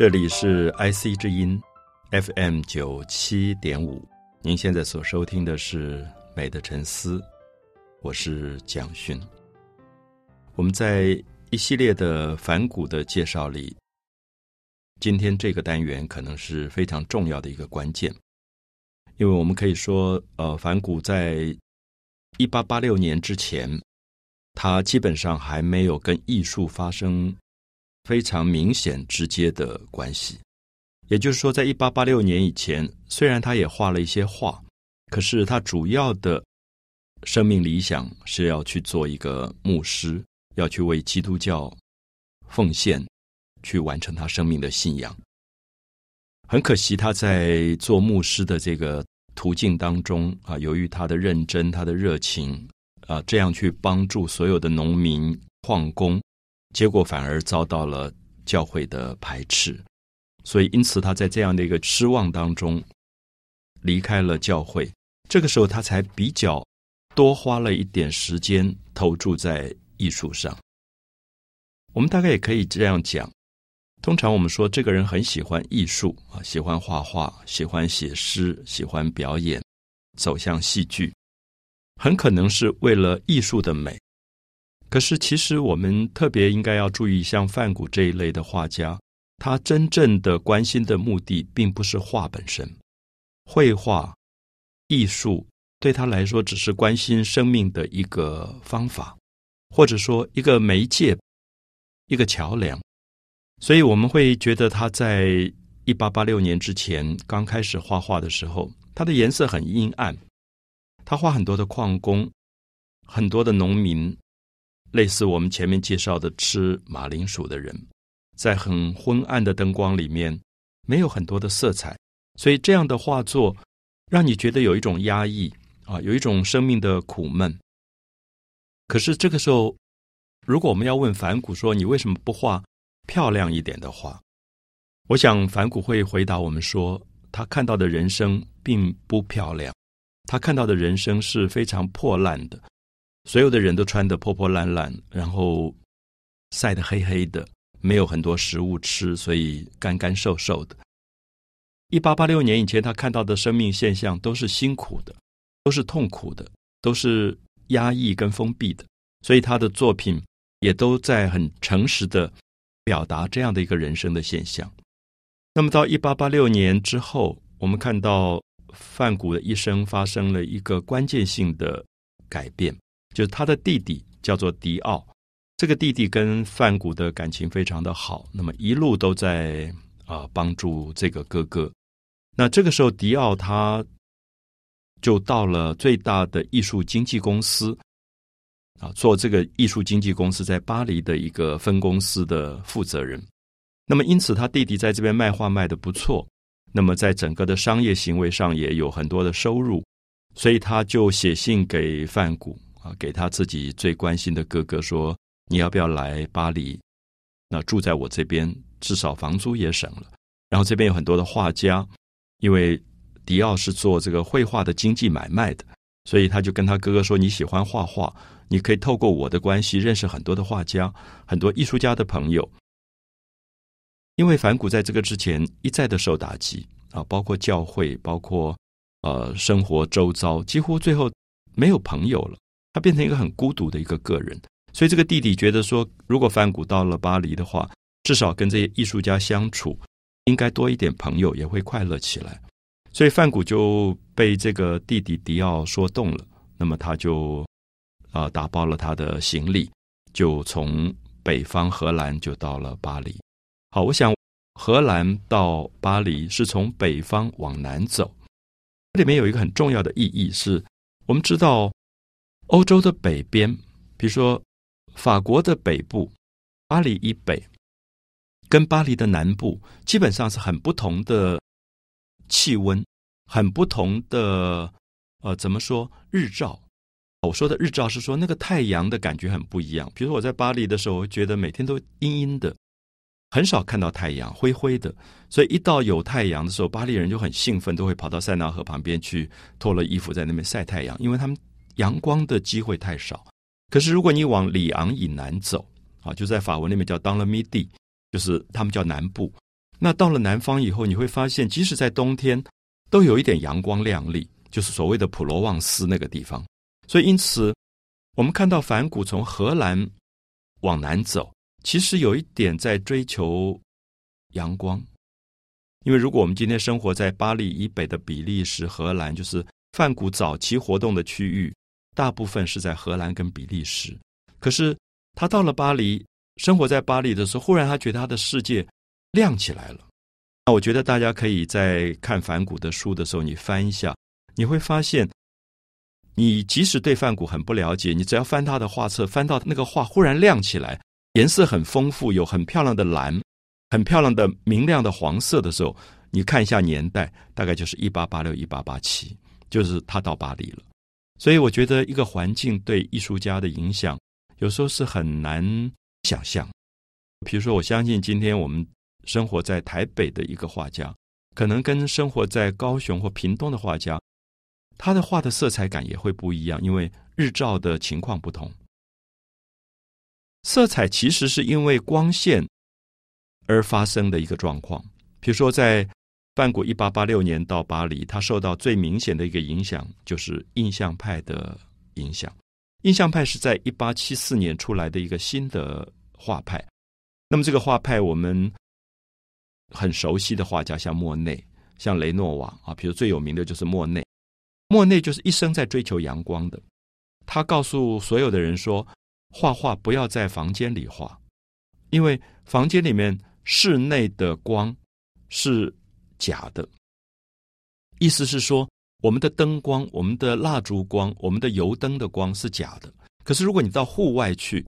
这里是 IC 之音 FM 九七点五，您现在所收听的是《美的沉思》，我是蒋勋。我们在一系列的反骨的介绍里，今天这个单元可能是非常重要的一个关键，因为我们可以说，呃，反骨在一八八六年之前，它基本上还没有跟艺术发生。非常明显、直接的关系，也就是说，在一八八六年以前，虽然他也画了一些画，可是他主要的生命理想是要去做一个牧师，要去为基督教奉献，去完成他生命的信仰。很可惜，他在做牧师的这个途径当中啊，由于他的认真、他的热情啊，这样去帮助所有的农民、矿工。结果反而遭到了教会的排斥，所以因此他在这样的一个失望当中离开了教会。这个时候他才比较多花了一点时间投注在艺术上。我们大概也可以这样讲：通常我们说这个人很喜欢艺术啊，喜欢画画，喜欢写诗，喜欢表演，走向戏剧，很可能是为了艺术的美。可是，其实我们特别应该要注意，像范谷这一类的画家，他真正的关心的目的，并不是画本身。绘画、艺术对他来说，只是关心生命的一个方法，或者说一个媒介、一个桥梁。所以，我们会觉得他在一八八六年之前刚开始画画的时候，他的颜色很阴暗。他画很多的矿工，很多的农民。类似我们前面介绍的吃马铃薯的人，在很昏暗的灯光里面，没有很多的色彩，所以这样的画作让你觉得有一种压抑啊，有一种生命的苦闷。可是这个时候，如果我们要问反骨说你为什么不画漂亮一点的画，我想反骨会回答我们说，他看到的人生并不漂亮，他看到的人生是非常破烂的。所有的人都穿得破破烂烂，然后晒得黑黑的，没有很多食物吃，所以干干瘦瘦的。一八八六年以前，他看到的生命现象都是辛苦的，都是痛苦的，都是压抑跟封闭的，所以他的作品也都在很诚实的表达这样的一个人生的现象。那么到一八八六年之后，我们看到范谷的一生发生了一个关键性的改变。就是他的弟弟叫做迪奥，这个弟弟跟范谷的感情非常的好，那么一路都在啊帮助这个哥哥。那这个时候，迪奥他就到了最大的艺术经纪公司啊，做这个艺术经纪公司在巴黎的一个分公司的负责人。那么因此，他弟弟在这边卖画卖的不错，那么在整个的商业行为上也有很多的收入，所以他就写信给范谷。啊，给他自己最关心的哥哥说：“你要不要来巴黎？那住在我这边，至少房租也省了。然后这边有很多的画家，因为迪奥是做这个绘画的经济买卖的，所以他就跟他哥哥说：你喜欢画画，你可以透过我的关系认识很多的画家，很多艺术家的朋友。因为反骨在这个之前一再的受打击啊，包括教会，包括呃生活周遭，几乎最后没有朋友了。”他变成一个很孤独的一个个人，所以这个弟弟觉得说，如果范谷到了巴黎的话，至少跟这些艺术家相处，应该多一点朋友，也会快乐起来。所以范谷就被这个弟弟迪奥说动了，那么他就啊打包了他的行李，就从北方荷兰就到了巴黎。好，我想荷兰到巴黎是从北方往南走，这里面有一个很重要的意义是，我们知道。欧洲的北边，比如说法国的北部，巴黎以北，跟巴黎的南部基本上是很不同的气温，很不同的呃，怎么说日照？我说的日照是说那个太阳的感觉很不一样。比如说我在巴黎的时候，我觉得每天都阴阴的，很少看到太阳，灰灰的。所以一到有太阳的时候，巴黎人就很兴奋，都会跑到塞纳河旁边去脱了衣服在那边晒太阳，因为他们。阳光的机会太少，可是如果你往里昂以南走，啊，就在法文那边叫当了米蒂，就是他们叫南部。那到了南方以后，你会发现，即使在冬天，都有一点阳光亮丽，就是所谓的普罗旺斯那个地方。所以，因此我们看到梵谷从荷兰往南走，其实有一点在追求阳光。因为如果我们今天生活在巴黎以北的比利时、荷兰，就是梵谷早期活动的区域，大部分是在荷兰跟比利时。可是他到了巴黎，生活在巴黎的时候，忽然他觉得他的世界亮起来了。那我觉得大家可以在看梵谷的书的时候，你翻一下，你会发现，你即使对梵谷很不了解，你只要翻他的画册，翻到那个画忽然亮起来，颜色很丰富，有很漂亮的蓝。很漂亮的明亮的黄色的时候，你看一下年代，大概就是一八八六、一八八七，就是他到巴黎了。所以我觉得一个环境对艺术家的影响，有时候是很难想象。比如说，我相信今天我们生活在台北的一个画家，可能跟生活在高雄或屏东的画家，他的画的色彩感也会不一样，因为日照的情况不同。色彩其实是因为光线。而发生的一个状况，比如说，在梵谷一八八六年到巴黎，他受到最明显的一个影响就是印象派的影响。印象派是在一八七四年出来的一个新的画派。那么，这个画派我们很熟悉的画家，像莫内、像雷诺瓦啊，比如最有名的就是莫内。莫内就是一生在追求阳光的，他告诉所有的人说：画画不要在房间里画，因为房间里面。室内的光是假的，意思是说，我们的灯光、我们的蜡烛光、我们的油灯的光是假的。可是，如果你到户外去，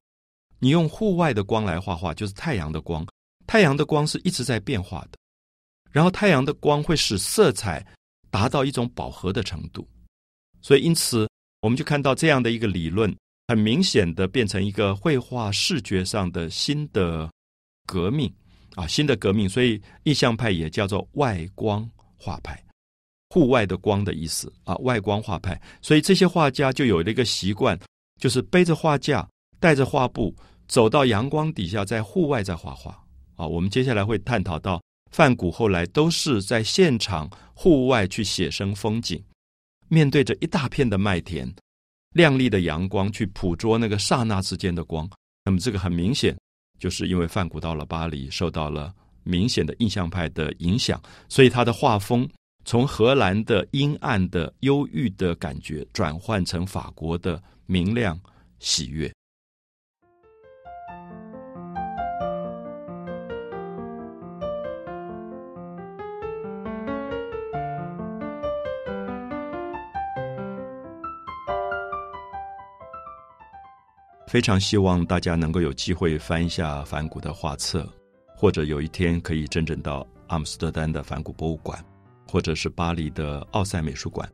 你用户外的光来画画，就是太阳的光。太阳的光是一直在变化的，然后太阳的光会使色彩达到一种饱和的程度。所以，因此我们就看到这样的一个理论，很明显的变成一个绘画视觉上的新的革命。啊，新的革命，所以印象派也叫做外光画派，户外的光的意思啊，外光画派。所以这些画家就有了一个习惯，就是背着画架，带着画布，走到阳光底下，在户外在画画。啊，我们接下来会探讨到梵谷后来都是在现场户外去写生风景，面对着一大片的麦田，亮丽的阳光去捕捉那个刹那之间的光。那么这个很明显。就是因为梵谷到了巴黎，受到了明显的印象派的影响，所以他的画风从荷兰的阴暗的忧郁的感觉，转换成法国的明亮喜悦。非常希望大家能够有机会翻一下梵谷的画册，或者有一天可以真正到阿姆斯特丹的梵谷博物馆，或者是巴黎的奥赛美术馆，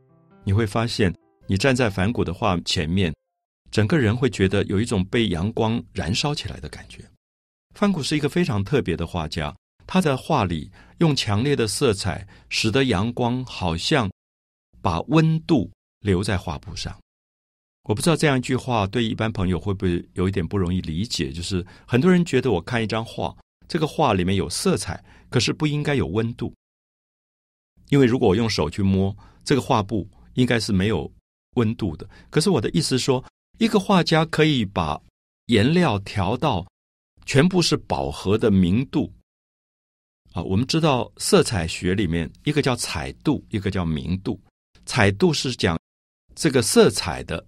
你会发现，你站在梵谷的画前面，整个人会觉得有一种被阳光燃烧起来的感觉。梵谷是一个非常特别的画家，他在画里用强烈的色彩，使得阳光好像把温度留在画布上。我不知道这样一句话对一般朋友会不会有一点不容易理解？就是很多人觉得我看一张画，这个画里面有色彩，可是不应该有温度，因为如果我用手去摸这个画布，应该是没有温度的。可是我的意思说，一个画家可以把颜料调到全部是饱和的明度啊。我们知道色彩学里面一个叫彩度，一个叫明度。彩度是讲这个色彩的。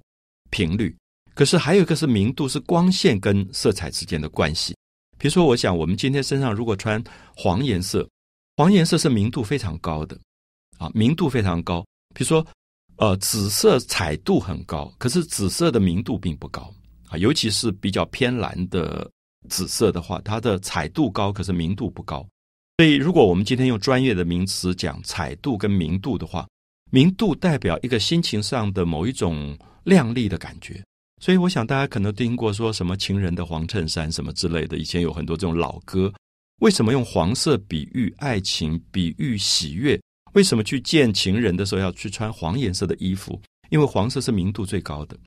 频率，可是还有一个是明度，是光线跟色彩之间的关系。比如说，我想我们今天身上如果穿黄颜色，黄颜色是明度非常高的，啊，明度非常高。比如说，呃，紫色彩度很高，可是紫色的明度并不高啊，尤其是比较偏蓝的紫色的话，它的彩度高，可是明度不高。所以，如果我们今天用专业的名词讲彩度跟明度的话，明度代表一个心情上的某一种。亮丽的感觉，所以我想大家可能听过说什么情人的黄衬衫什么之类的，以前有很多这种老歌。为什么用黄色比喻爱情、比喻喜悦？为什么去见情人的时候要去穿黄颜色的衣服？因为黄色是明度最高的。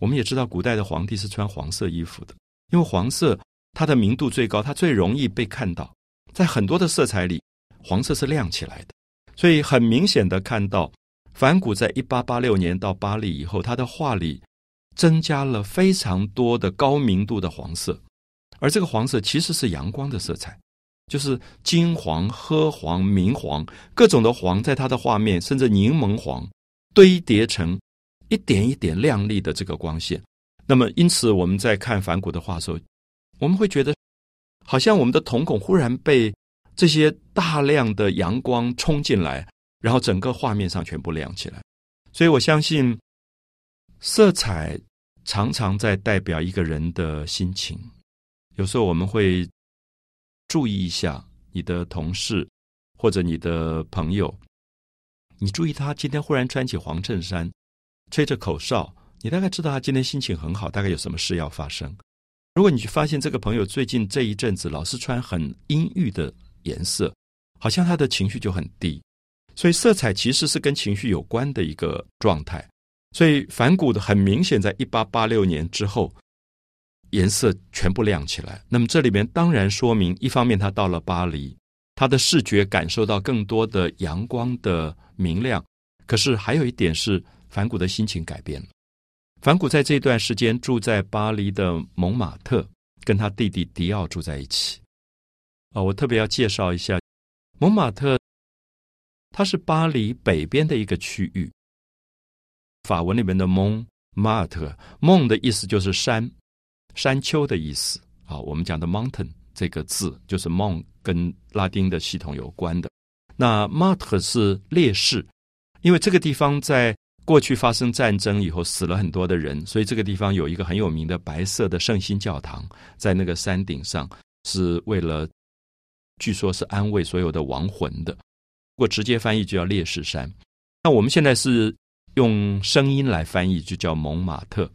我们也知道古代的皇帝是穿黄色衣服的，因为黄色它的明度最高，它最容易被看到，在很多的色彩里，黄色是亮起来的。所以很明显的看到，梵谷在一八八六年到巴黎以后，他的画里增加了非常多的高明度的黄色，而这个黄色其实是阳光的色彩，就是金黄、褐黄、明黄各种的黄，在他的画面甚至柠檬黄堆叠成一点一点亮丽的这个光线。那么，因此我们在看梵谷的画的时候，我们会觉得好像我们的瞳孔忽然被。这些大量的阳光冲进来，然后整个画面上全部亮起来。所以我相信，色彩常常在代表一个人的心情。有时候我们会注意一下你的同事或者你的朋友，你注意他今天忽然穿起黄衬衫，吹着口哨，你大概知道他今天心情很好，大概有什么事要发生。如果你去发现这个朋友最近这一阵子老是穿很阴郁的。颜色好像他的情绪就很低，所以色彩其实是跟情绪有关的一个状态。所以反骨的很明显，在一八八六年之后，颜色全部亮起来。那么这里面当然说明，一方面他到了巴黎，他的视觉感受到更多的阳光的明亮。可是还有一点是，反骨的心情改变了。反骨在这段时间住在巴黎的蒙马特，跟他弟弟迪奥住在一起。啊，我特别要介绍一下蒙马特，它是巴黎北边的一个区域。法文里面的蒙马特，蒙的意思就是山、山丘的意思。啊，我们讲的 mountain 这个字就是蒙跟拉丁的系统有关的。那马特是烈士，因为这个地方在过去发生战争以后死了很多的人，所以这个地方有一个很有名的白色的圣心教堂，在那个山顶上，是为了。据说是安慰所有的亡魂的，如果直接翻译就叫烈士山。那我们现在是用声音来翻译，就叫蒙马特。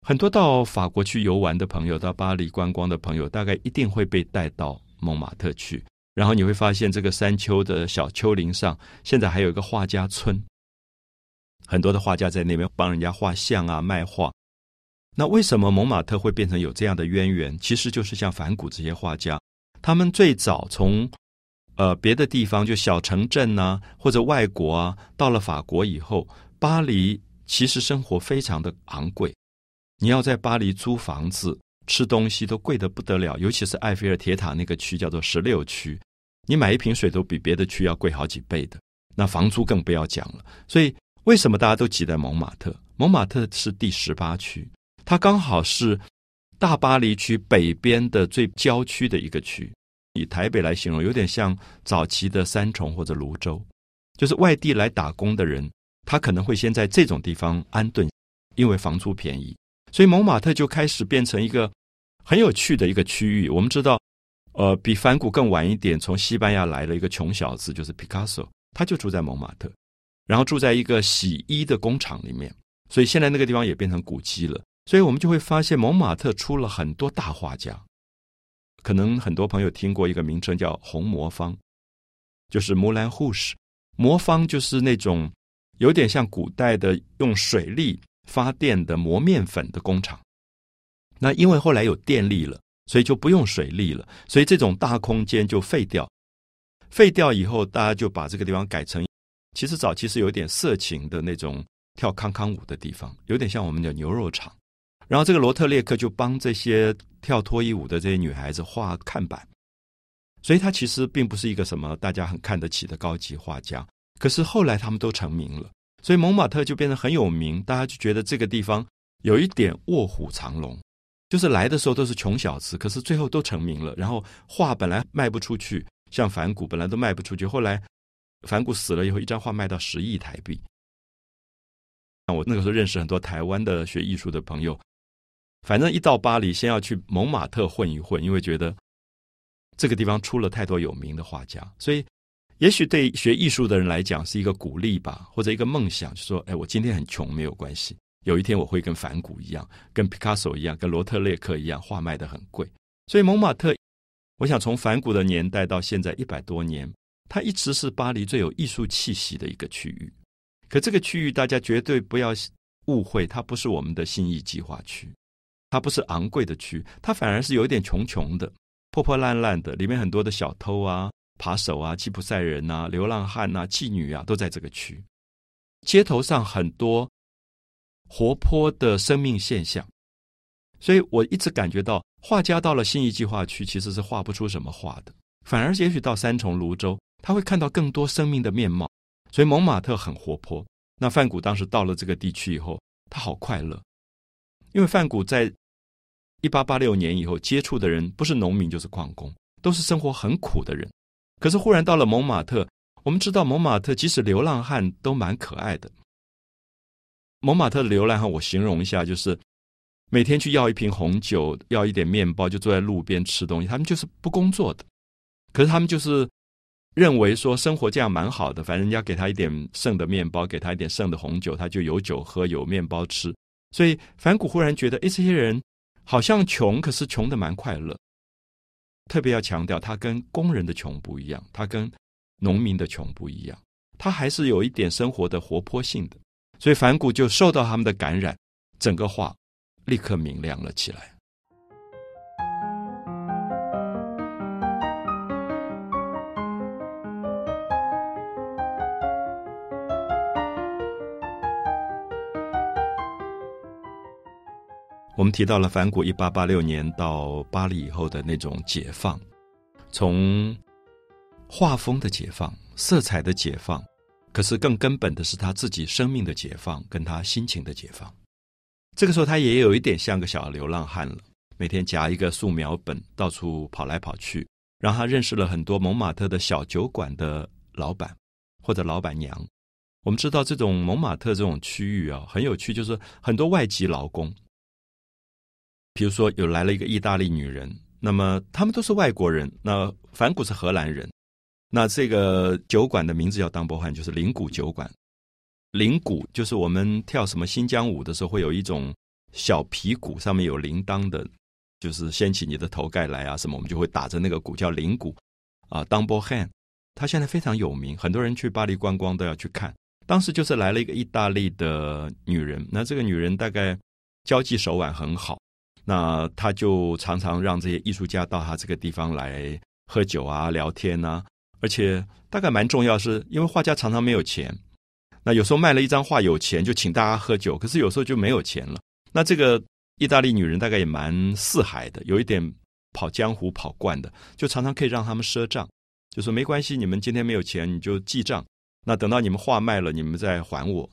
很多到法国去游玩的朋友，到巴黎观光的朋友，大概一定会被带到蒙马特去。然后你会发现，这个山丘的小丘陵上，现在还有一个画家村，很多的画家在那边帮人家画像啊，卖画。那为什么蒙马特会变成有这样的渊源？其实就是像梵谷这些画家。他们最早从呃别的地方，就小城镇呐，或者外国啊，到了法国以后，巴黎其实生活非常的昂贵。你要在巴黎租房子、吃东西都贵得不得了，尤其是埃菲尔铁塔那个区叫做十六区，你买一瓶水都比别的区要贵好几倍的。那房租更不要讲了。所以为什么大家都挤在蒙马特？蒙马特是第十八区，它刚好是。大巴黎区北边的最郊区的一个区，以台北来形容，有点像早期的三重或者泸州，就是外地来打工的人，他可能会先在这种地方安顿，因为房租便宜，所以蒙马特就开始变成一个很有趣的一个区域。我们知道，呃，比梵谷更晚一点，从西班牙来了一个穷小子，就是 Picasso，他就住在蒙马特，然后住在一个洗衣的工厂里面，所以现在那个地方也变成古迹了。所以我们就会发现，蒙马特出了很多大画家。可能很多朋友听过一个名称叫“红魔方”，就是摩兰护士。魔方就是那种有点像古代的用水力发电的磨面粉的工厂。那因为后来有电力了，所以就不用水力了，所以这种大空间就废掉。废掉以后，大家就把这个地方改成，其实早期是有点色情的那种跳康康舞的地方，有点像我们的牛肉场。然后这个罗特列克就帮这些跳脱衣舞的这些女孩子画看板，所以他其实并不是一个什么大家很看得起的高级画家。可是后来他们都成名了，所以蒙马特就变得很有名，大家就觉得这个地方有一点卧虎藏龙，就是来的时候都是穷小子，可是最后都成名了。然后画本来卖不出去，像梵谷本来都卖不出去，后来梵谷死了以后，一张画卖到十亿台币。那我那个时候认识很多台湾的学艺术的朋友。反正一到巴黎，先要去蒙马特混一混，因为觉得这个地方出了太多有名的画家，所以也许对学艺术的人来讲是一个鼓励吧，或者一个梦想，就说：“哎，我今天很穷没有关系，有一天我会跟梵谷一样，跟皮卡索一样，跟罗特列克一样，画卖的很贵。”所以蒙马特，我想从梵谷的年代到现在一百多年，它一直是巴黎最有艺术气息的一个区域。可这个区域大家绝对不要误会，它不是我们的新义计划区。它不是昂贵的区，它反而是有一点穷穷的、破破烂烂的，里面很多的小偷啊、扒手啊、吉普赛人啊、流浪汉啊、妓女啊，都在这个区。街头上很多活泼的生命现象，所以我一直感觉到，画家到了新义计划区其实是画不出什么画的，反而也许到三重、泸州，他会看到更多生命的面貌。所以蒙马特很活泼。那范古当时到了这个地区以后，他好快乐，因为范古在一八八六年以后接触的人不是农民就是矿工，都是生活很苦的人。可是忽然到了蒙马特，我们知道蒙马特即使流浪汉都蛮可爱的。蒙马特的流浪汉，我形容一下，就是每天去要一瓶红酒，要一点面包，就坐在路边吃东西。他们就是不工作的，可是他们就是。认为说生活这样蛮好的，反正人家给他一点剩的面包，给他一点剩的红酒，他就有酒喝，有面包吃。所以反谷忽然觉得，哎，这些人好像穷，可是穷的蛮快乐。特别要强调，他跟工人的穷不一样，他跟农民的穷不一样，他还是有一点生活的活泼性的。所以反谷就受到他们的感染，整个画立刻明亮了起来。我们提到了梵谷一八八六年到巴黎以后的那种解放，从画风的解放、色彩的解放，可是更根本的是他自己生命的解放，跟他心情的解放。这个时候，他也有一点像个小流浪汉了，每天夹一个素描本到处跑来跑去，让他认识了很多蒙马特的小酒馆的老板或者老板娘。我们知道，这种蒙马特这种区域啊，很有趣，就是很多外籍劳工。比如说，有来了一个意大利女人，那么他们都是外国人。那反古是荷兰人，那这个酒馆的名字叫当波汉，就是铃鼓酒馆。铃鼓就是我们跳什么新疆舞的时候，会有一种小皮鼓，上面有铃铛的，就是掀起你的头盖来啊什么，我们就会打着那个鼓叫铃鼓啊。当波汉，他现在非常有名，很多人去巴黎观光都要去看。当时就是来了一个意大利的女人，那这个女人大概交际手腕很好。那他就常常让这些艺术家到他这个地方来喝酒啊、聊天啊，而且大概蛮重要，是因为画家常常没有钱。那有时候卖了一张画有钱，就请大家喝酒；可是有时候就没有钱了。那这个意大利女人大概也蛮四海的，有一点跑江湖跑惯的，就常常可以让他们赊账，就说没关系，你们今天没有钱你就记账，那等到你们画卖了，你们再还我。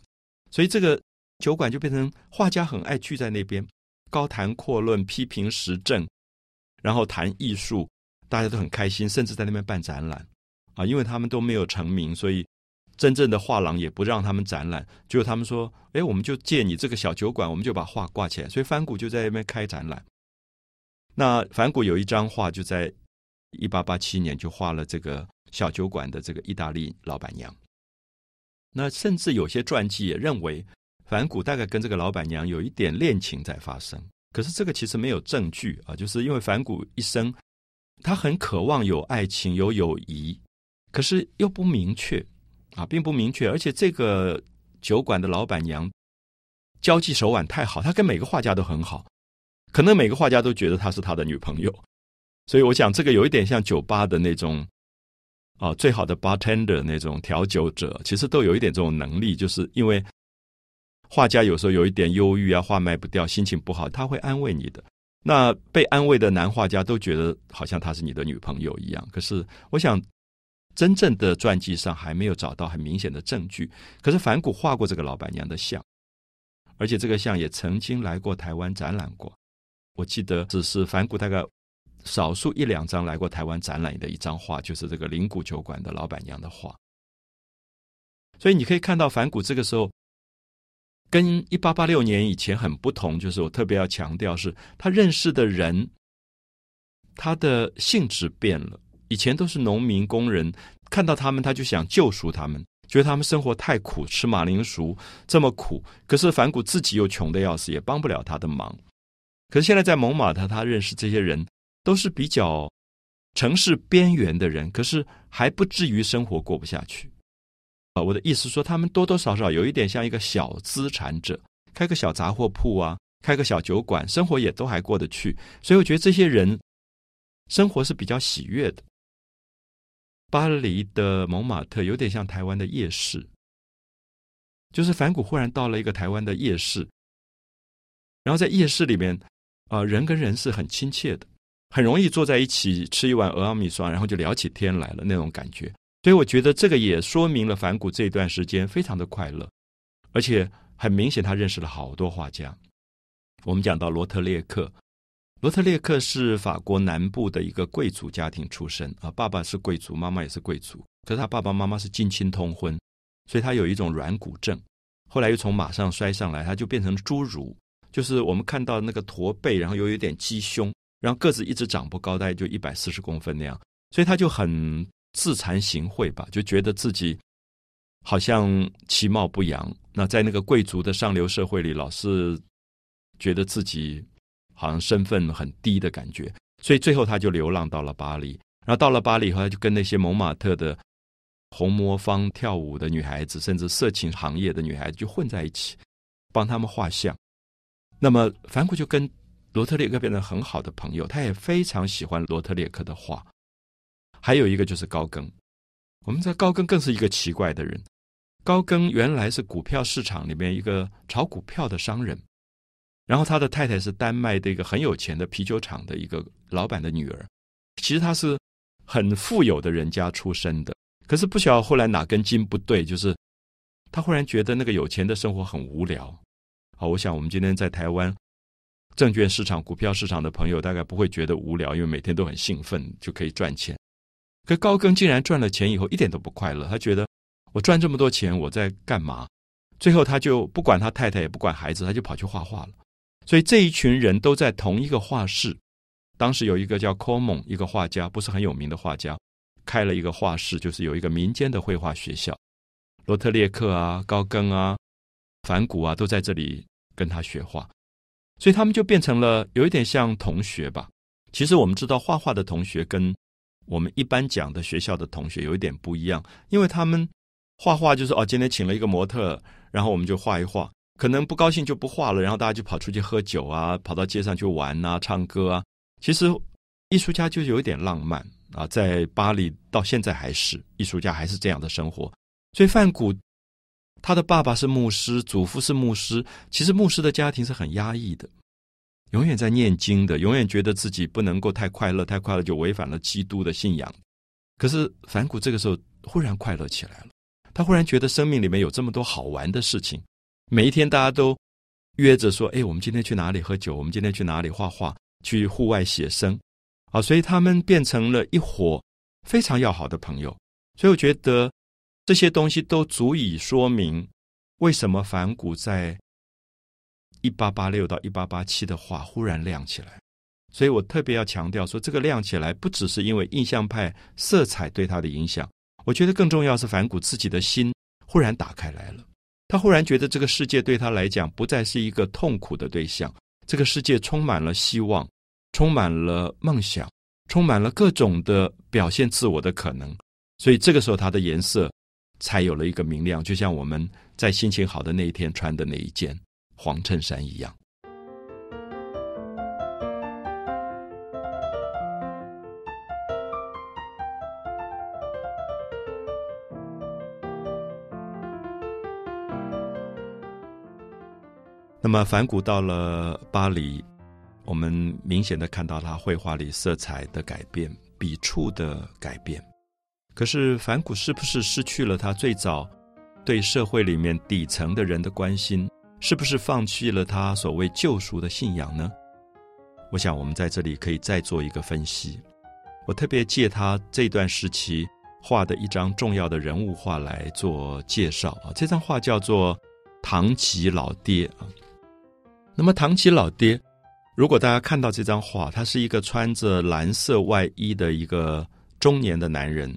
所以这个酒馆就变成画家很爱聚在那边。高谈阔论，批评时政，然后谈艺术，大家都很开心，甚至在那边办展览啊。因为他们都没有成名，所以真正的画廊也不让他们展览。就他们说：“哎，我们就借你这个小酒馆，我们就把画挂起来。”所以梵谷就在那边开展览。那梵谷有一张画，就在一八八七年就画了这个小酒馆的这个意大利老板娘。那甚至有些传记也认为。反骨大概跟这个老板娘有一点恋情在发生，可是这个其实没有证据啊，就是因为反骨一生他很渴望有爱情有友谊，可是又不明确啊，并不明确，而且这个酒馆的老板娘交际手腕太好，他跟每个画家都很好，可能每个画家都觉得她是他的女朋友，所以我想这个有一点像酒吧的那种啊，最好的 bartender 那种调酒者，其实都有一点这种能力，就是因为。画家有时候有一点忧郁啊，画卖不掉，心情不好，他会安慰你的。那被安慰的男画家都觉得好像她是你的女朋友一样。可是，我想真正的传记上还没有找到很明显的证据。可是，反骨画过这个老板娘的像，而且这个像也曾经来过台湾展览过。我记得只是反骨大概少数一两张来过台湾展览的一张画，就是这个灵谷酒馆的老板娘的画。所以你可以看到反骨这个时候。跟一八八六年以前很不同，就是我特别要强调，是他认识的人，他的性质变了。以前都是农民工人，看到他们他就想救赎他们，觉得他们生活太苦，吃马铃薯这么苦。可是反骨自己又穷的要死，也帮不了他的忙。可是现在在蒙马特，他认识这些人都是比较城市边缘的人，可是还不至于生活过不下去。啊，我的意思说，他们多多少少有一点像一个小资产者，开个小杂货铺啊，开个小酒馆，生活也都还过得去。所以我觉得这些人生活是比较喜悦的。巴黎的蒙马特有点像台湾的夜市，就是反谷忽然到了一个台湾的夜市，然后在夜市里面，啊，人跟人是很亲切的，很容易坐在一起吃一碗鹅阿米刷，然后就聊起天来了那种感觉。所以我觉得这个也说明了反谷这段时间非常的快乐，而且很明显他认识了好多画家。我们讲到罗特列克，罗特列克是法国南部的一个贵族家庭出身啊，爸爸是贵族，妈妈也是贵族，可是他爸爸妈妈是近亲通婚，所以他有一种软骨症，后来又从马上摔上来，他就变成侏儒，就是我们看到那个驼背，然后又有点鸡胸，然后个子一直长不高，大概就一百四十公分那样，所以他就很。自惭形秽吧，就觉得自己好像其貌不扬。那在那个贵族的上流社会里，老是觉得自己好像身份很低的感觉。所以最后他就流浪到了巴黎。然后到了巴黎以后，他就跟那些蒙马特的红魔方跳舞的女孩子，甚至色情行业的女孩子就混在一起，帮他们画像。那么梵谷就跟罗特列克变成很好的朋友，他也非常喜欢罗特列克的画。还有一个就是高更，我们知道高更更是一个奇怪的人。高更原来是股票市场里面一个炒股票的商人，然后他的太太是丹麦的一个很有钱的啤酒厂的一个老板的女儿。其实他是很富有的人家出身的，可是不晓得后来哪根筋不对，就是他忽然觉得那个有钱的生活很无聊。好，我想我们今天在台湾证券市场、股票市场的朋友大概不会觉得无聊，因为每天都很兴奋，就可以赚钱。可高更竟然赚了钱以后一点都不快乐，他觉得我赚这么多钱我在干嘛？最后他就不管他太太也不管孩子，他就跑去画画了。所以这一群人都在同一个画室。当时有一个叫 c o m o n 一个画家，不是很有名的画家，开了一个画室，就是有一个民间的绘画学校。罗特列克啊、高更啊、梵谷啊都在这里跟他学画，所以他们就变成了有一点像同学吧。其实我们知道画画的同学跟我们一般讲的学校的同学有一点不一样，因为他们画画就是哦，今天请了一个模特，然后我们就画一画，可能不高兴就不画了，然后大家就跑出去喝酒啊，跑到街上去玩啊，唱歌啊。其实艺术家就有一点浪漫啊，在巴黎到现在还是艺术家，还是这样的生活。所以范古他的爸爸是牧师，祖父是牧师，其实牧师的家庭是很压抑的。永远在念经的，永远觉得自己不能够太快乐，太快乐就违反了基督的信仰。可是反骨这个时候忽然快乐起来了，他忽然觉得生命里面有这么多好玩的事情。每一天大家都约着说：“哎，我们今天去哪里喝酒？我们今天去哪里画画？去户外写生。”啊，所以他们变成了一伙非常要好的朋友。所以我觉得这些东西都足以说明为什么反骨在。一八八六到一八八七的画忽然亮起来，所以我特别要强调说，这个亮起来不只是因为印象派色彩对他的影响，我觉得更重要是梵谷自己的心忽然打开来了。他忽然觉得这个世界对他来讲不再是一个痛苦的对象，这个世界充满了希望，充满了梦想，充满了各种的表现自我的可能。所以这个时候他的颜色才有了一个明亮，就像我们在心情好的那一天穿的那一件。黄衬衫一样。那么，梵谷到了巴黎，我们明显的看到他绘画里色彩的改变、笔触的改变。可是，梵谷是不是失去了他最早对社会里面底层的人的关心？是不是放弃了他所谓救赎的信仰呢？我想我们在这里可以再做一个分析。我特别借他这段时期画的一张重要的人物画来做介绍啊。这张画叫做《唐吉老爹》啊。那么唐吉老爹，如果大家看到这张画，他是一个穿着蓝色外衣的一个中年的男人，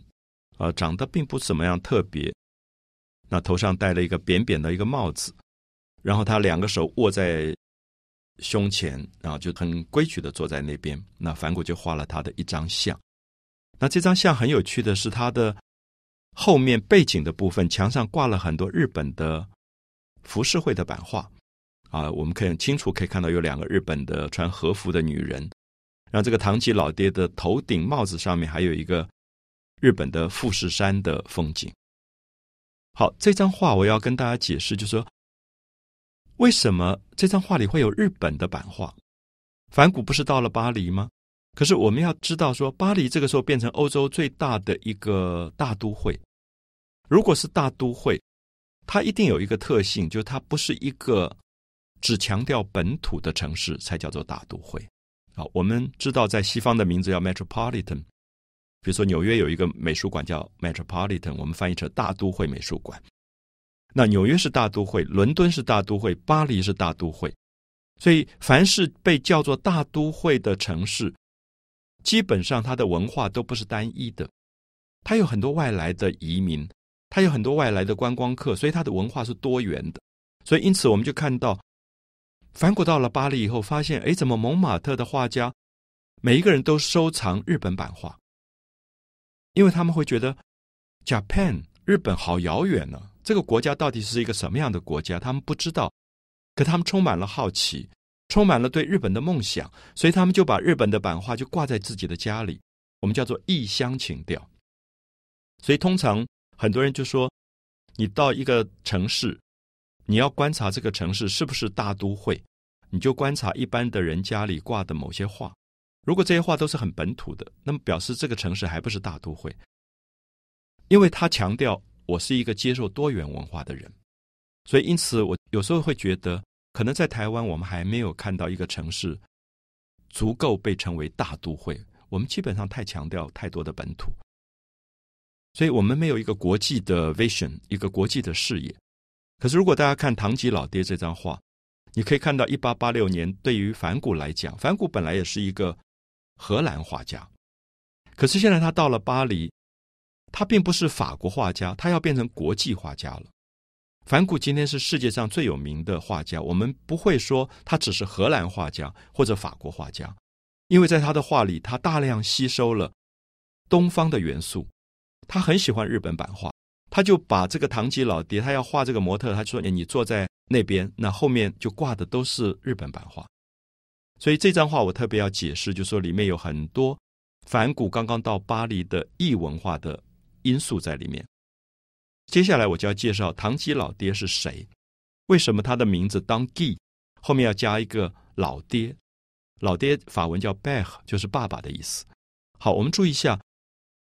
啊，长得并不怎么样特别，那头上戴了一个扁扁的一个帽子。然后他两个手握在胸前，然后就很规矩的坐在那边。那梵谷就画了他的一张像。那这张像很有趣的是，他的后面背景的部分墙上挂了很多日本的浮世绘的版画。啊，我们可以很清楚可以看到有两个日本的穿和服的女人，然后这个唐吉老爹的头顶帽子上面还有一个日本的富士山的风景。好，这张画我要跟大家解释，就是说为什么这张画里会有日本的版画？梵谷不是到了巴黎吗？可是我们要知道，说巴黎这个时候变成欧洲最大的一个大都会。如果是大都会，它一定有一个特性，就是它不是一个只强调本土的城市才叫做大都会。好，我们知道在西方的名字叫 metropolitan。比如说，纽约有一个美术馆叫 Metropolitan，我们翻译成大都会美术馆。那纽约是大都会，伦敦是大都会，巴黎是大都会。所以，凡是被叫做大都会的城市，基本上它的文化都不是单一的，它有很多外来的移民，它有很多外来的观光客，所以它的文化是多元的。所以，因此我们就看到，梵谷到了巴黎以后，发现，哎，怎么蒙马特的画家每一个人都收藏日本版画？因为他们会觉得，Japan 日本好遥远呢，这个国家到底是一个什么样的国家？他们不知道，可他们充满了好奇，充满了对日本的梦想，所以他们就把日本的版画就挂在自己的家里，我们叫做异乡情调。所以通常很多人就说，你到一个城市，你要观察这个城市是不是大都会，你就观察一般的人家里挂的某些画。如果这些画都是很本土的，那么表示这个城市还不是大都会，因为他强调我是一个接受多元文化的人，所以因此我有时候会觉得，可能在台湾我们还没有看到一个城市足够被称为大都会，我们基本上太强调太多的本土，所以我们没有一个国际的 vision，一个国际的视野。可是如果大家看唐吉老爹这张画，你可以看到一八八六年对于梵谷来讲，梵谷本来也是一个。荷兰画家，可是现在他到了巴黎，他并不是法国画家，他要变成国际画家了。梵谷今天是世界上最有名的画家，我们不会说他只是荷兰画家或者法国画家，因为在他的画里，他大量吸收了东方的元素。他很喜欢日本版画，他就把这个唐吉老爹，他要画这个模特，他说：“你坐在那边，那后面就挂的都是日本版画。”所以这张画我特别要解释，就说里面有很多梵谷刚刚到巴黎的异文化的因素在里面。接下来我就要介绍唐吉老爹是谁，为什么他的名字当 G 后面要加一个老爹？老爹法文叫 Beh，就是爸爸的意思。好，我们注意一下，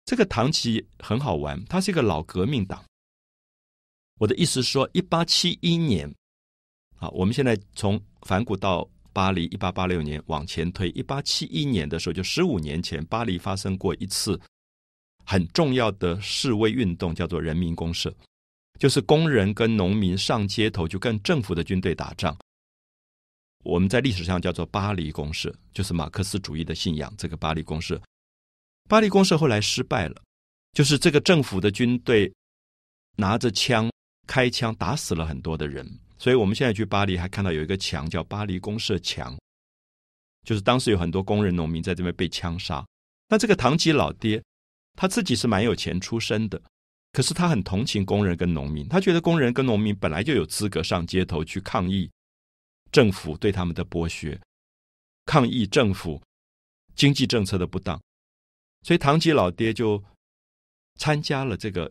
这个唐吉很好玩，他是一个老革命党。我的意思是说，一八七一年，好，我们现在从梵谷到。巴黎一八八六年往前推，一八七一年的时候，就十五年前，巴黎发生过一次很重要的示威运动，叫做人民公社，就是工人跟农民上街头，就跟政府的军队打仗。我们在历史上叫做巴黎公社，就是马克思主义的信仰。这个巴黎公社，巴黎公社后来失败了，就是这个政府的军队拿着枪开枪，打死了很多的人。所以我们现在去巴黎，还看到有一个墙叫巴黎公社墙，就是当时有很多工人、农民在这边被枪杀。那这个唐吉老爹他自己是蛮有钱出身的，可是他很同情工人跟农民，他觉得工人跟农民本来就有资格上街头去抗议政府对他们的剥削，抗议政府经济政策的不当，所以唐吉老爹就参加了这个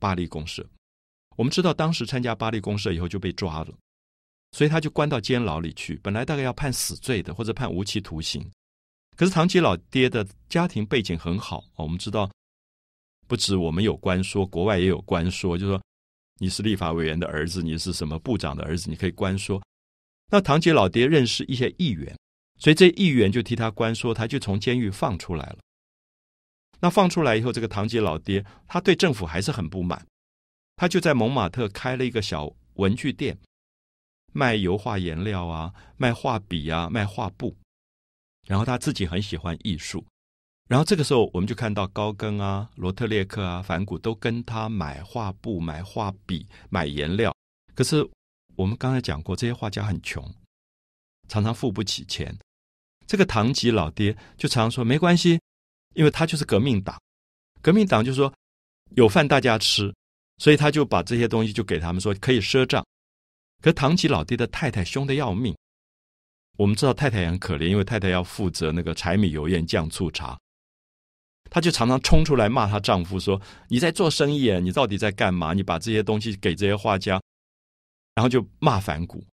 巴黎公社。我们知道，当时参加巴黎公社以后就被抓了，所以他就关到监牢里去。本来大概要判死罪的，或者判无期徒刑。可是唐吉老爹的家庭背景很好，我们知道，不止我们有官说，国外也有官说，就说你是立法委员的儿子，你是什么部长的儿子，你可以官说。那堂吉老爹认识一些议员，所以这议员就替他官说，他就从监狱放出来了。那放出来以后，这个堂吉老爹他对政府还是很不满。他就在蒙马特开了一个小文具店，卖油画颜料啊，卖画笔啊，卖画布。然后他自己很喜欢艺术，然后这个时候我们就看到高更啊、罗特列克啊、梵谷都跟他买画布、买画笔、买颜料。可是我们刚才讲过，这些画家很穷，常常付不起钱。这个唐吉老爹就常说没关系，因为他就是革命党，革命党就说有饭大家吃。所以他就把这些东西就给他们说可以赊账，可唐吉老爹的太太凶的要命。我们知道太太也很可怜，因为太太要负责那个柴米油盐酱醋茶，她就常常冲出来骂她丈夫说：“你在做生意，你到底在干嘛？你把这些东西给这些画家。”然后就骂反骨，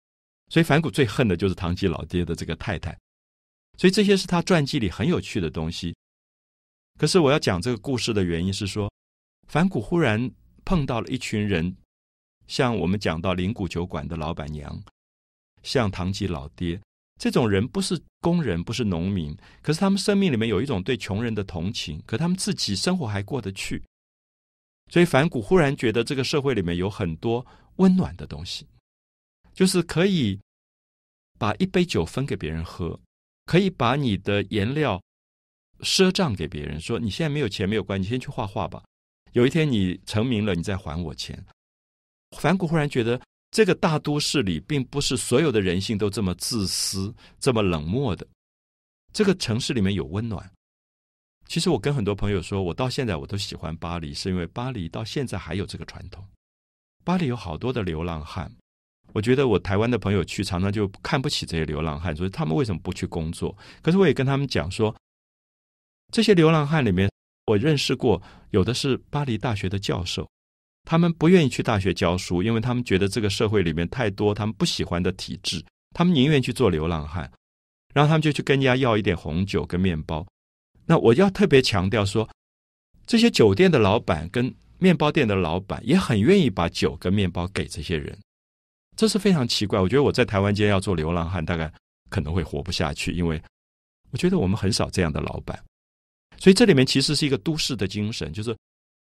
所以反骨最恨的就是堂吉老爹的这个太太。所以这些是他传记里很有趣的东西。可是我要讲这个故事的原因是说，反骨忽然碰到了一群人，像我们讲到灵谷酒馆的老板娘，像堂吉老爹这种人，不是工人，不是农民，可是他们生命里面有一种对穷人的同情，可他们自己生活还过得去。所以反谷忽然觉得这个社会里面有很多温暖的东西，就是可以把一杯酒分给别人喝。可以把你的颜料赊账给别人，说你现在没有钱没有关系，先去画画吧。有一天你成名了，你再还我钱。反谷忽然觉得，这个大都市里并不是所有的人性都这么自私、这么冷漠的。这个城市里面有温暖。其实我跟很多朋友说，我到现在我都喜欢巴黎，是因为巴黎到现在还有这个传统。巴黎有好多的流浪汉。我觉得我台湾的朋友去常常就看不起这些流浪汉，所以他们为什么不去工作？可是我也跟他们讲说，这些流浪汉里面，我认识过有的是巴黎大学的教授，他们不愿意去大学教书，因为他们觉得这个社会里面太多他们不喜欢的体制，他们宁愿去做流浪汉，然后他们就去跟人家要一点红酒跟面包。那我要特别强调说，这些酒店的老板跟面包店的老板也很愿意把酒跟面包给这些人。这是非常奇怪，我觉得我在台湾间要做流浪汉，大概可能会活不下去，因为我觉得我们很少这样的老板。所以这里面其实是一个都市的精神，就是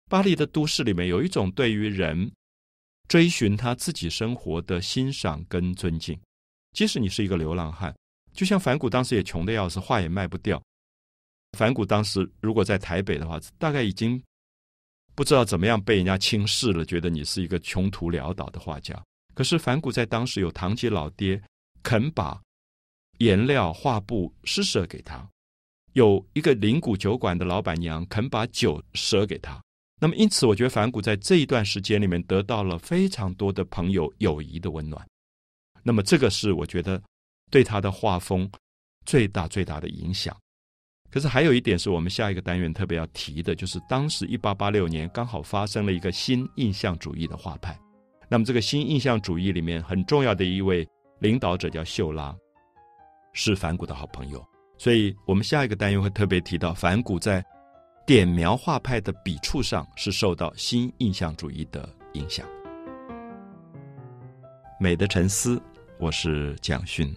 巴黎的都市里面有一种对于人追寻他自己生活的欣赏跟尊敬，即使你是一个流浪汉，就像反骨当时也穷的要死，画也卖不掉。反骨当时如果在台北的话，大概已经不知道怎么样被人家轻视了，觉得你是一个穷途潦倒的画家。可是反骨在当时有堂吉老爹肯把颜料画布施舍给他，有一个灵谷酒馆的老板娘肯把酒舍给他。那么因此，我觉得反骨在这一段时间里面得到了非常多的朋友友谊的温暖。那么这个是我觉得对他的画风最大最大的影响。可是还有一点是我们下一个单元特别要提的，就是当时一八八六年刚好发生了一个新印象主义的画派。那么，这个新印象主义里面很重要的一位领导者叫秀拉，是梵谷的好朋友。所以我们下一个单元会特别提到，梵谷在点描画派的笔触上是受到新印象主义的影响。美的沉思，我是蒋勋。